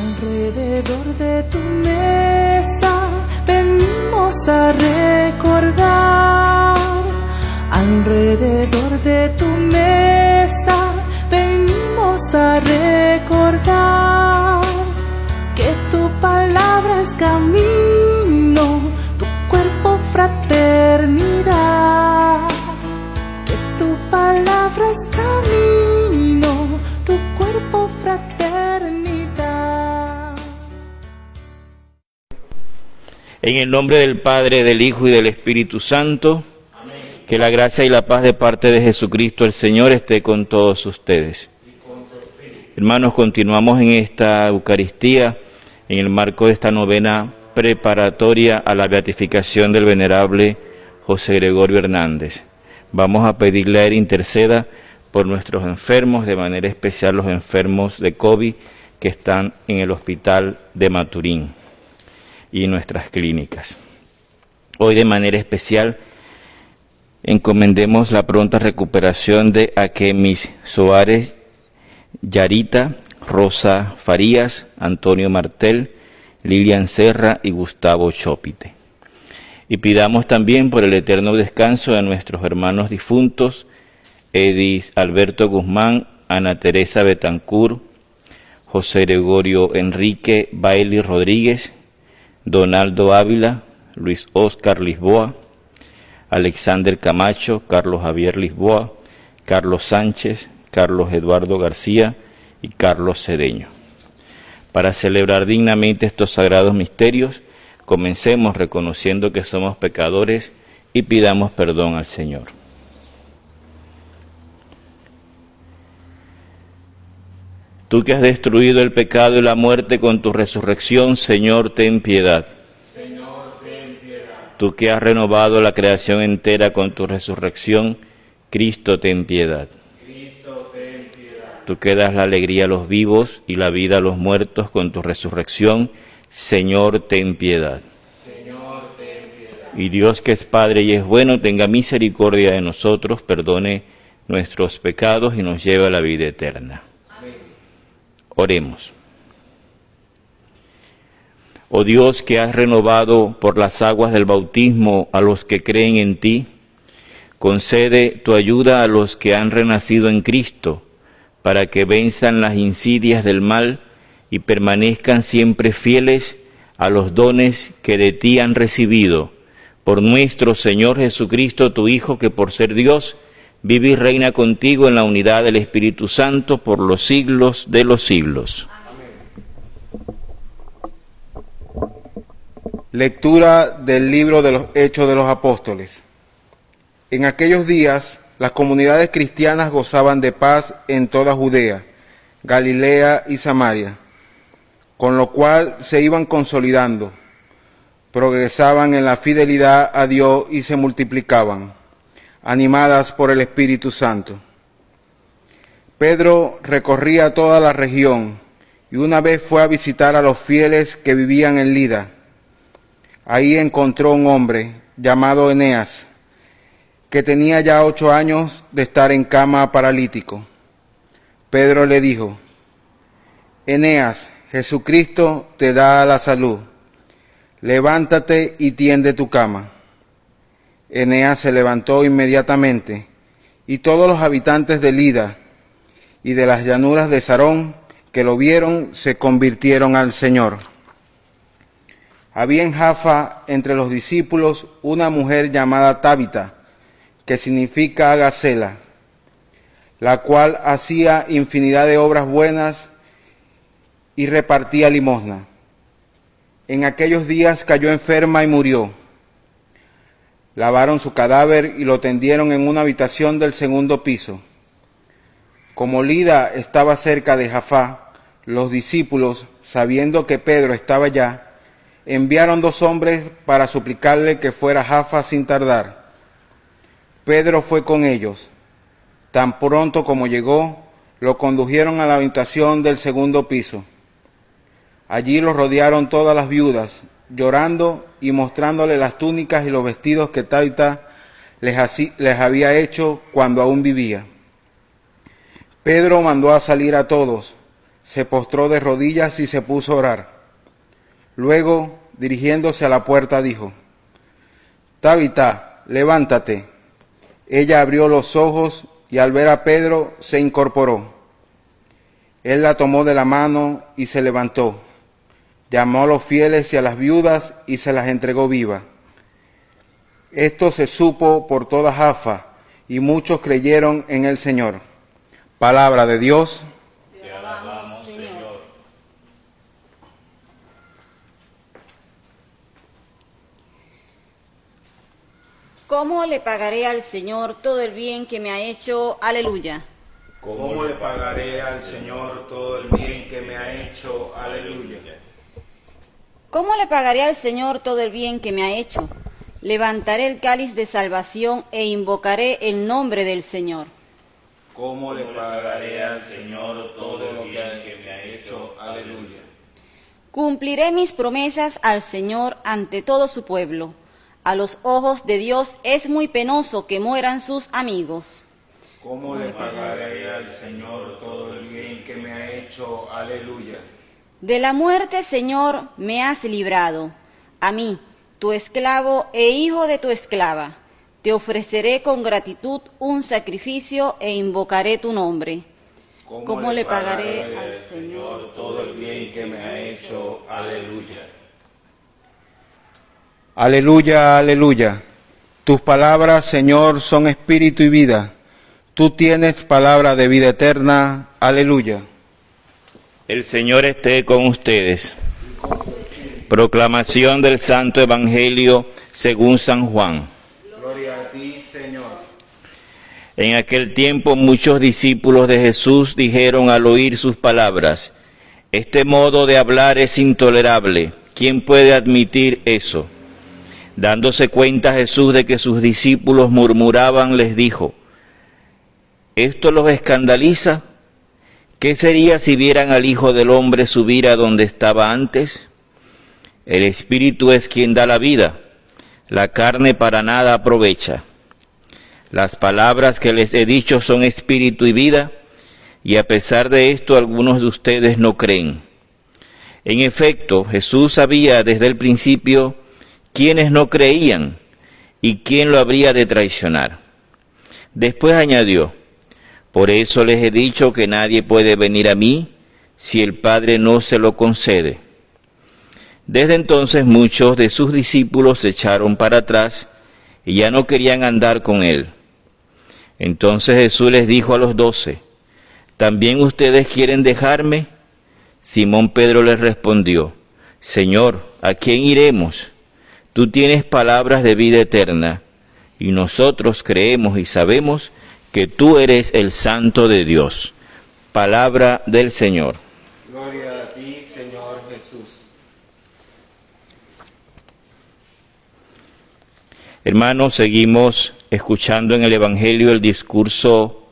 Alrededor de tu mesa venimos a recordar. Alrededor En el nombre del Padre, del Hijo y del Espíritu Santo, que la gracia y la paz de parte de Jesucristo el Señor esté con todos ustedes. Hermanos, continuamos en esta Eucaristía, en el marco de esta novena preparatoria a la beatificación del venerable José Gregorio Hernández. Vamos a pedirle a él interceda por nuestros enfermos, de manera especial los enfermos de COVID que están en el hospital de Maturín y nuestras clínicas. Hoy de manera especial encomendemos la pronta recuperación de Akemis Soares, Yarita, Rosa Farías, Antonio Martel, Lilian Serra y Gustavo Chopite. Y pidamos también por el eterno descanso de nuestros hermanos difuntos, Edis Alberto Guzmán, Ana Teresa Betancur, José Gregorio Enrique Bailey Rodríguez, Donaldo Ávila, Luis Oscar Lisboa, Alexander Camacho, Carlos Javier Lisboa, Carlos Sánchez, Carlos Eduardo García y Carlos Cedeño. Para celebrar dignamente estos sagrados misterios, comencemos reconociendo que somos pecadores y pidamos perdón al Señor. Tú que has destruido el pecado y la muerte con tu resurrección, Señor, ten piedad. Señor, ten piedad. Tú que has renovado la creación entera con tu resurrección, Cristo, ten piedad. Cristo, ten piedad. Tú que das la alegría a los vivos y la vida a los muertos con tu resurrección, Señor, ten piedad. Señor, ten piedad. Y Dios que es Padre y es bueno, tenga misericordia de nosotros, perdone nuestros pecados y nos lleve a la vida eterna. Oremos. Oh Dios que has renovado por las aguas del bautismo a los que creen en ti, concede tu ayuda a los que han renacido en Cristo, para que venzan las insidias del mal y permanezcan siempre fieles a los dones que de ti han recibido, por nuestro Señor Jesucristo, tu Hijo, que por ser Dios, vive y reina contigo en la unidad del Espíritu Santo por los siglos de los siglos. Lectura del libro de los Hechos de los Apóstoles. En aquellos días las comunidades cristianas gozaban de paz en toda Judea, Galilea y Samaria, con lo cual se iban consolidando, progresaban en la fidelidad a Dios y se multiplicaban, animadas por el Espíritu Santo. Pedro recorría toda la región y una vez fue a visitar a los fieles que vivían en Lida. Ahí encontró un hombre llamado Eneas, que tenía ya ocho años de estar en cama paralítico. Pedro le dijo, Eneas, Jesucristo te da la salud, levántate y tiende tu cama. Eneas se levantó inmediatamente, y todos los habitantes de Lida y de las llanuras de Sarón que lo vieron se convirtieron al Señor. Había en Jafa entre los discípulos una mujer llamada Tábita, que significa Gacela, la cual hacía infinidad de obras buenas y repartía limosna. En aquellos días cayó enferma y murió. Lavaron su cadáver y lo tendieron en una habitación del segundo piso. Como Lida estaba cerca de Jafá, los discípulos, sabiendo que Pedro estaba allá, enviaron dos hombres para suplicarle que fuera a sin tardar. Pedro fue con ellos. Tan pronto como llegó, lo condujeron a la habitación del segundo piso. Allí lo rodearon todas las viudas, llorando y mostrándole las túnicas y los vestidos que Taita les, había hecho cuando aún vivía. Pedro mandó a salir a todos. se postró de rodillas y se puso a orar. Luego, dirigiéndose a la puerta, dijo, Tabita, levántate. Ella abrió los ojos y al ver a Pedro se incorporó. Él la tomó de la mano y se levantó. Llamó a los fieles y a las viudas y se las entregó viva. Esto se supo por toda Jafa y muchos creyeron en el Señor. Palabra de Dios. Te alabamos, Señor. ¿Cómo le pagaré al Señor todo el bien que me ha hecho? Aleluya. ¿Cómo le pagaré al Señor todo el bien que me ha hecho? Aleluya. ¿Cómo le pagaré al Señor todo el bien que me ha hecho? Levantaré el cáliz de salvación e invocaré el nombre del Señor. ¿Cómo le pagaré al Señor todo el bien que me ha hecho? Aleluya. Cumpliré mis promesas al Señor ante todo su pueblo. A los ojos de Dios es muy penoso que mueran sus amigos. ¿Cómo le pagaré al Señor todo el bien que me ha hecho? Aleluya. De la muerte, Señor, me has librado. A mí, tu esclavo e hijo de tu esclava, te ofreceré con gratitud un sacrificio e invocaré tu nombre. ¿Cómo, le pagaré al Señor todo el bien que me ha hecho? Aleluya. Aleluya, aleluya. Tus palabras, Señor, son espíritu y vida. Tú tienes palabra de vida eterna. Aleluya. El Señor esté con ustedes. Proclamación del Santo Evangelio según San Juan. Gloria a ti, Señor. En aquel tiempo muchos discípulos de Jesús dijeron al oír sus palabras, Este modo de hablar es intolerable. ¿Quién puede admitir eso? Dándose cuenta Jesús de que sus discípulos murmuraban, les dijo, ¿esto los escandaliza? ¿Qué sería si vieran al Hijo del Hombre subir a donde estaba antes? El Espíritu es quien da la vida, la carne para nada aprovecha. Las palabras que les he dicho son espíritu y vida, y a pesar de esto algunos de ustedes no creen. En efecto, Jesús sabía desde el principio quiénes no creían y quién lo habría de traicionar. Después añadió, por eso les he dicho que nadie puede venir a mí si el Padre no se lo concede. Desde entonces muchos de sus discípulos se echaron para atrás y ya no querían andar con él. Entonces Jesús les dijo a los doce, ¿también ustedes quieren dejarme? Simón Pedro les respondió, Señor, ¿a quién iremos? Tú tienes palabras de vida eterna, y nosotros creemos y sabemos que tú eres el Santo de Dios. Palabra del Señor. Gloria a ti, Señor Jesús. Hermanos, seguimos escuchando en el Evangelio el discurso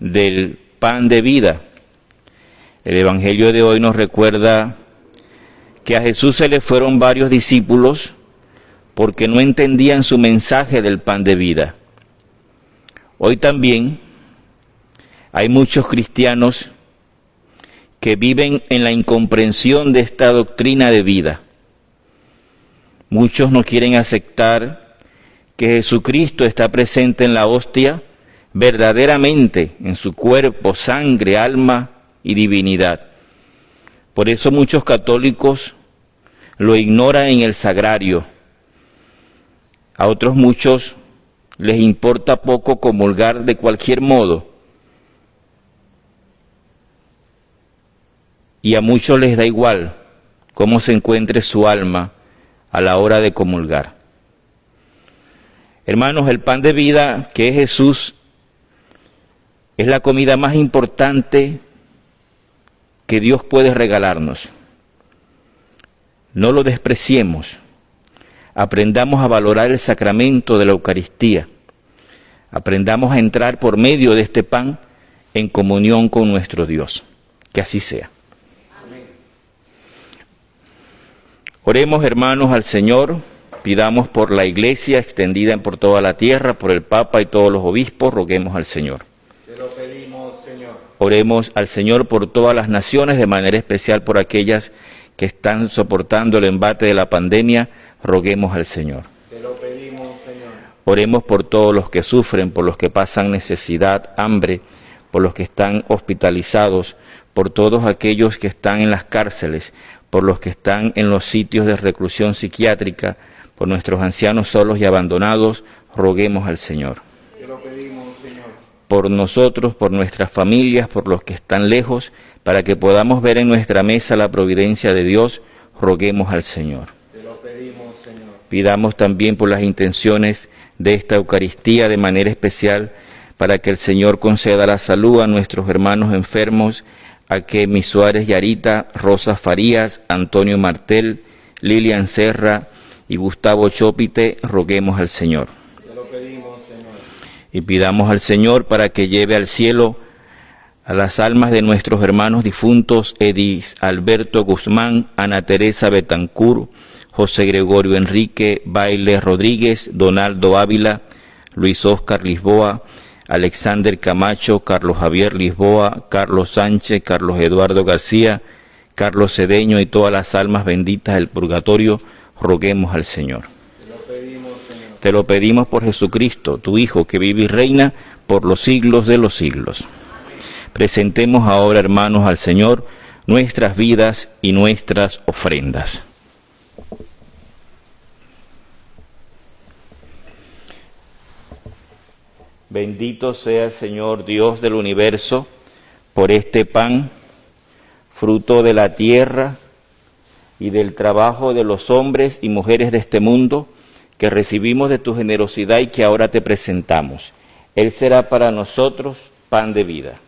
del pan de vida. El Evangelio de hoy nos recuerda que a Jesús se le fueron varios discípulos porque no entendían su mensaje del pan de vida. Hoy también hay muchos cristianos que viven en la incomprensión de esta doctrina de vida. Muchos no quieren aceptar que Jesucristo está presente en la hostia verdaderamente en su cuerpo, sangre, alma y divinidad. Por eso muchos católicos lo ignoran en el sagrario. A otros muchos les importa poco comulgar de cualquier modo. Y a muchos les da igual cómo se encuentre su alma a la hora de comulgar. Hermanos, el pan de vida que es Jesús es la comida más importante que Dios puede regalarnos. No lo despreciemos. Aprendamos a valorar el sacramento de la Eucaristía. Aprendamos a entrar por medio de este pan en comunión con nuestro Dios. Que así sea. Oremos hermanos al Señor, pidamos por la iglesia extendida por toda la tierra, por el Papa y todos los obispos, roguemos al Señor. Te lo pedimos, Señor. Oremos al Señor por todas las naciones, de manera especial por aquellas que están soportando el embate de la pandemia. Roguemos al Señor. Te lo pedimos, Señor. Oremos por todos los que sufren, por los que pasan necesidad, hambre, por los que están hospitalizados, por todos aquellos que están en las cárceles, por los que están en los sitios de reclusión psiquiátrica, por nuestros ancianos solos y abandonados, roguemos al Señor. Te lo pedimos, Señor. Por nosotros, por nuestras familias, por los que están lejos, para que podamos ver en nuestra mesa la providencia de Dios, roguemos al Señor. Te lo pedimos, Señor. Pidamos también por las intenciones de esta Eucaristía de manera especial, para que el Señor conceda la salud a nuestros hermanos enfermos, a que mis Suárez Yarita, Rosa Farías, Antonio Martel, Lilian Serra y Gustavo Chopite, roguemos al Señor. Lo pedimos, Señor. Y pidamos al Señor para que lleve al cielo a las almas de nuestros hermanos difuntos Edis Alberto Guzmán, Ana Teresa Betancur, José Gregorio Enrique Baile Rodríguez, Donaldo Ávila, Luis Oscar Lisboa, Alexander Camacho, Carlos Javier Lisboa, Carlos Sánchez, Carlos Eduardo García, Carlos Cedeño y todas las almas benditas del purgatorio, roguemos al Señor. Te lo pedimos por Jesucristo, tu Hijo, que vive y reina por los siglos de los siglos. Presentemos ahora, hermanos, al Señor nuestras vidas y nuestras ofrendas. Bendito sea el Señor Dios del universo por este pan, fruto de la tierra y del trabajo de los hombres y mujeres de este mundo que recibimos de tu generosidad y que ahora te presentamos. Él será para nosotros pan de vida.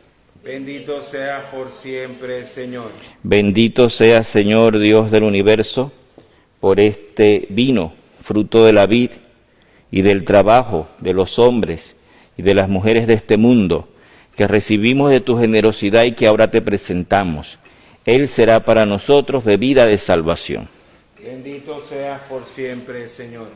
Bendito sea por siempre, Señor. Bendito sea, Señor Dios del universo, por este vino, fruto de la vid y del trabajo de los hombres y de las mujeres de este mundo, que recibimos de tu generosidad y que ahora te presentamos. Él será para nosotros bebida de salvación. Bendito seas por siempre, Señor.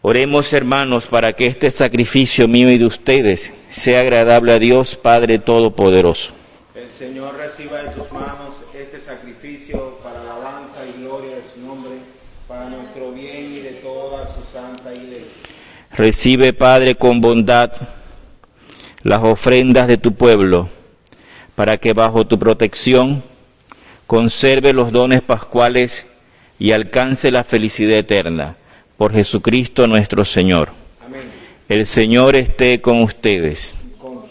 Oremos, hermanos, para que este sacrificio mío y de ustedes sea agradable a Dios Padre Todopoderoso. El Señor reciba de tus manos este sacrificio para alabanza y gloria de su nombre, para nuestro bien y de toda su santa iglesia. Recibe, Padre, con bondad las ofrendas de tu pueblo, para que bajo tu protección conserve los dones pascuales y alcance la felicidad eterna. Por Jesucristo nuestro Señor. Amén. El Señor esté con ustedes. Con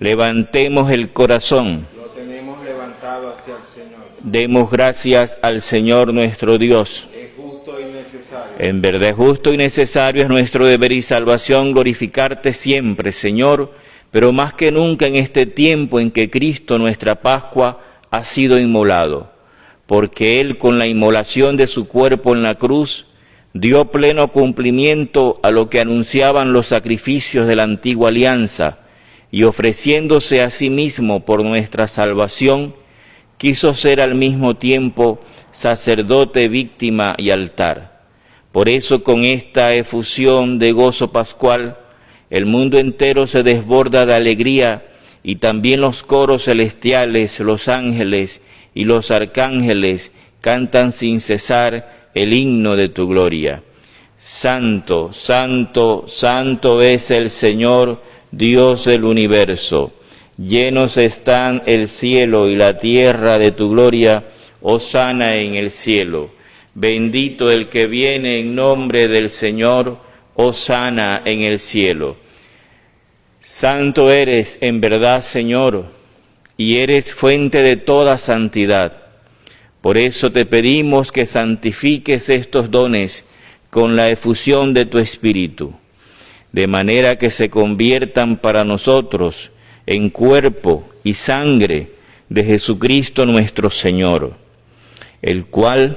Levantemos el corazón. lo tenemos levantado hacia el Señor. Demos gracias al Señor nuestro Dios. Es justo y necesario. En verdad justo y necesario es nuestro deber y salvación glorificarte siempre, Señor, pero más que nunca en este tiempo en que Cristo, nuestra Pascua, ha sido inmolado, porque Él con la inmolación de su cuerpo en la cruz dio pleno cumplimiento a lo que anunciaban los sacrificios de la antigua alianza, y ofreciéndose a sí mismo por nuestra salvación, quiso ser al mismo tiempo sacerdote, víctima y altar. Por eso con esta efusión de gozo pascual, el mundo entero se desborda de alegría y también los coros celestiales, los ángeles y los arcángeles cantan sin cesar el himno de tu gloria. Santo, santo, santo es el Señor, Dios del universo. Llenos están el cielo y la tierra de tu gloria, hosana en el cielo. Bendito el que viene en nombre del Señor, hosana en el cielo. Santo eres en verdad, Señor, y eres fuente de toda santidad. Por eso te pedimos que santifiques estos dones con la efusión de tu Espíritu, de manera que se conviertan para nosotros en cuerpo y sangre de Jesucristo nuestro Señor, el cual,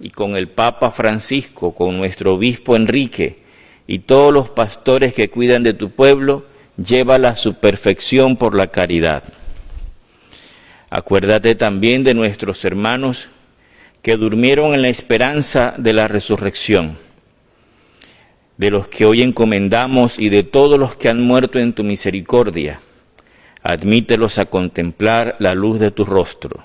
y con el Papa Francisco, con nuestro obispo Enrique y todos los pastores que cuidan de tu pueblo, llévala a su perfección por la caridad. Acuérdate también de nuestros hermanos que durmieron en la esperanza de la resurrección de los que hoy encomendamos y de todos los que han muerto en tu misericordia. Admítelos a contemplar la luz de tu rostro.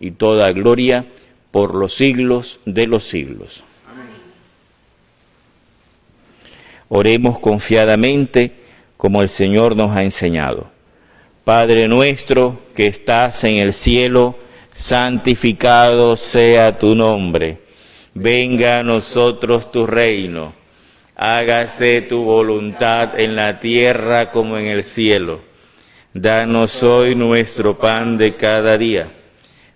y toda gloria por los siglos de los siglos. Oremos confiadamente como el Señor nos ha enseñado. Padre nuestro que estás en el cielo, santificado sea tu nombre venga a nosotros tu reino, hágase tu voluntad en la tierra como en el cielo. Danos hoy nuestro pan de cada día.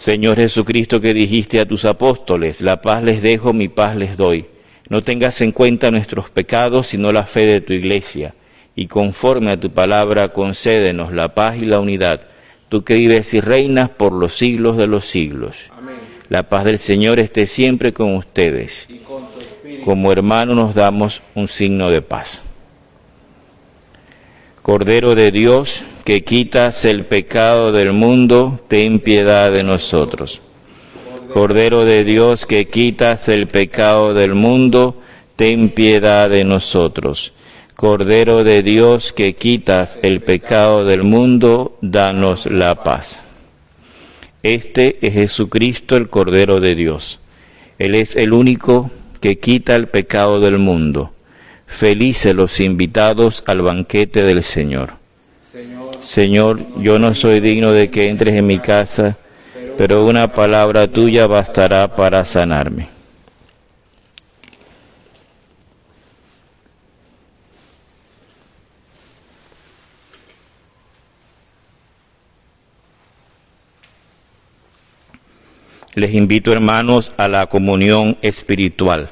Señor. Jesucristo que dijiste a tus apóstoles, la paz les dejo, mi paz les doy. No tengas en cuenta nuestros pecados, sino la fe de tu iglesia, y conforme a tu palabra concédenos la paz y la unidad tú que vives y reinas por los siglos de los siglos. Amén. La paz del Señor esté siempre con ustedes. Y con tu espíritu. Como hermanos nos damos un signo de paz. Cordero de Dios, que quitas el pecado del mundo, ten piedad de nosotros. Cordero de Dios, que quitas el pecado del mundo, ten piedad de nosotros. Cordero de Dios que quitas el pecado del mundo, danos la paz. Este es Jesucristo el Cordero de Dios. Él es el único que quita el pecado del mundo. Felices los invitados al banquete del Señor. Señor, yo no soy digno de que entres en mi casa, pero una palabra tuya bastará para sanarme. Les invito, hermanos, a la comunión espiritual.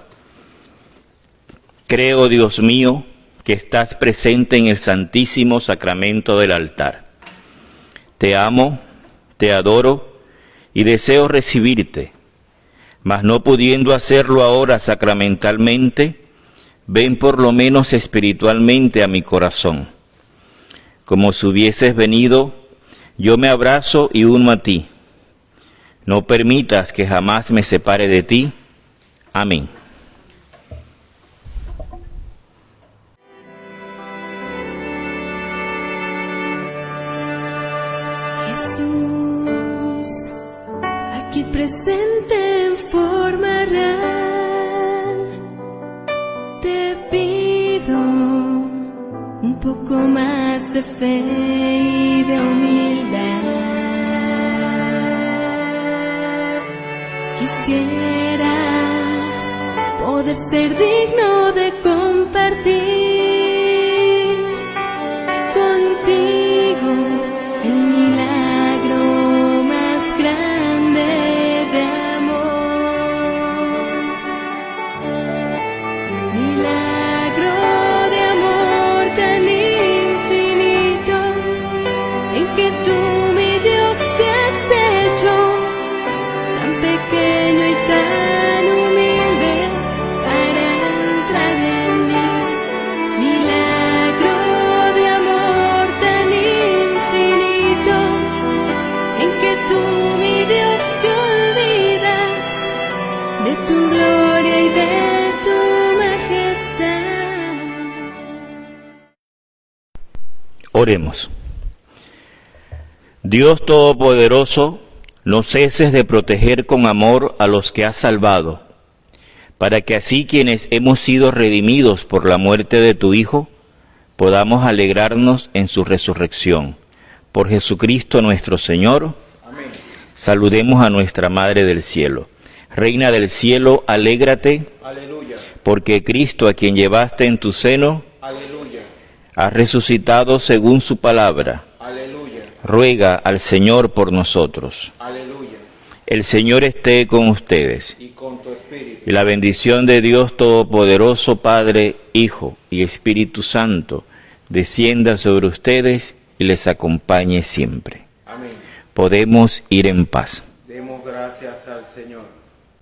Creo, Dios mío, que estás presente en el santísimo sacramento del altar. Te amo, te adoro y deseo recibirte, mas no pudiendo hacerlo ahora sacramentalmente, ven por lo menos espiritualmente a mi corazón. Como si hubieses venido, yo me abrazo y uno a ti. No permitas que jamás me separe de ti. Amén. Jesús, aquí presente en forma real, te pido un poco más de fe y de humildad. Quisiera poder ser digno Oremos. Dios Todopoderoso, no ceses de proteger con amor a los que has salvado, para que así quienes hemos sido redimidos por la muerte de tu Hijo, podamos alegrarnos en su resurrección. Por Jesucristo nuestro Señor. Saludemos a nuestra Madre del Cielo. Reina del Cielo, alégrate, Aleluya, porque Cristo, a quien llevaste en tu seno, aleluya, ha resucitado según su palabra. aleluya, Ruega al Señor por nosotros. aleluya. El Señor esté con ustedes. Y con tu espíritu. Y la bendición de Dios Todopoderoso, Padre, Hijo y Espíritu Santo, descienda sobre ustedes y les acompañe siempre. Amén. Podemos ir en paz. Demos gracias.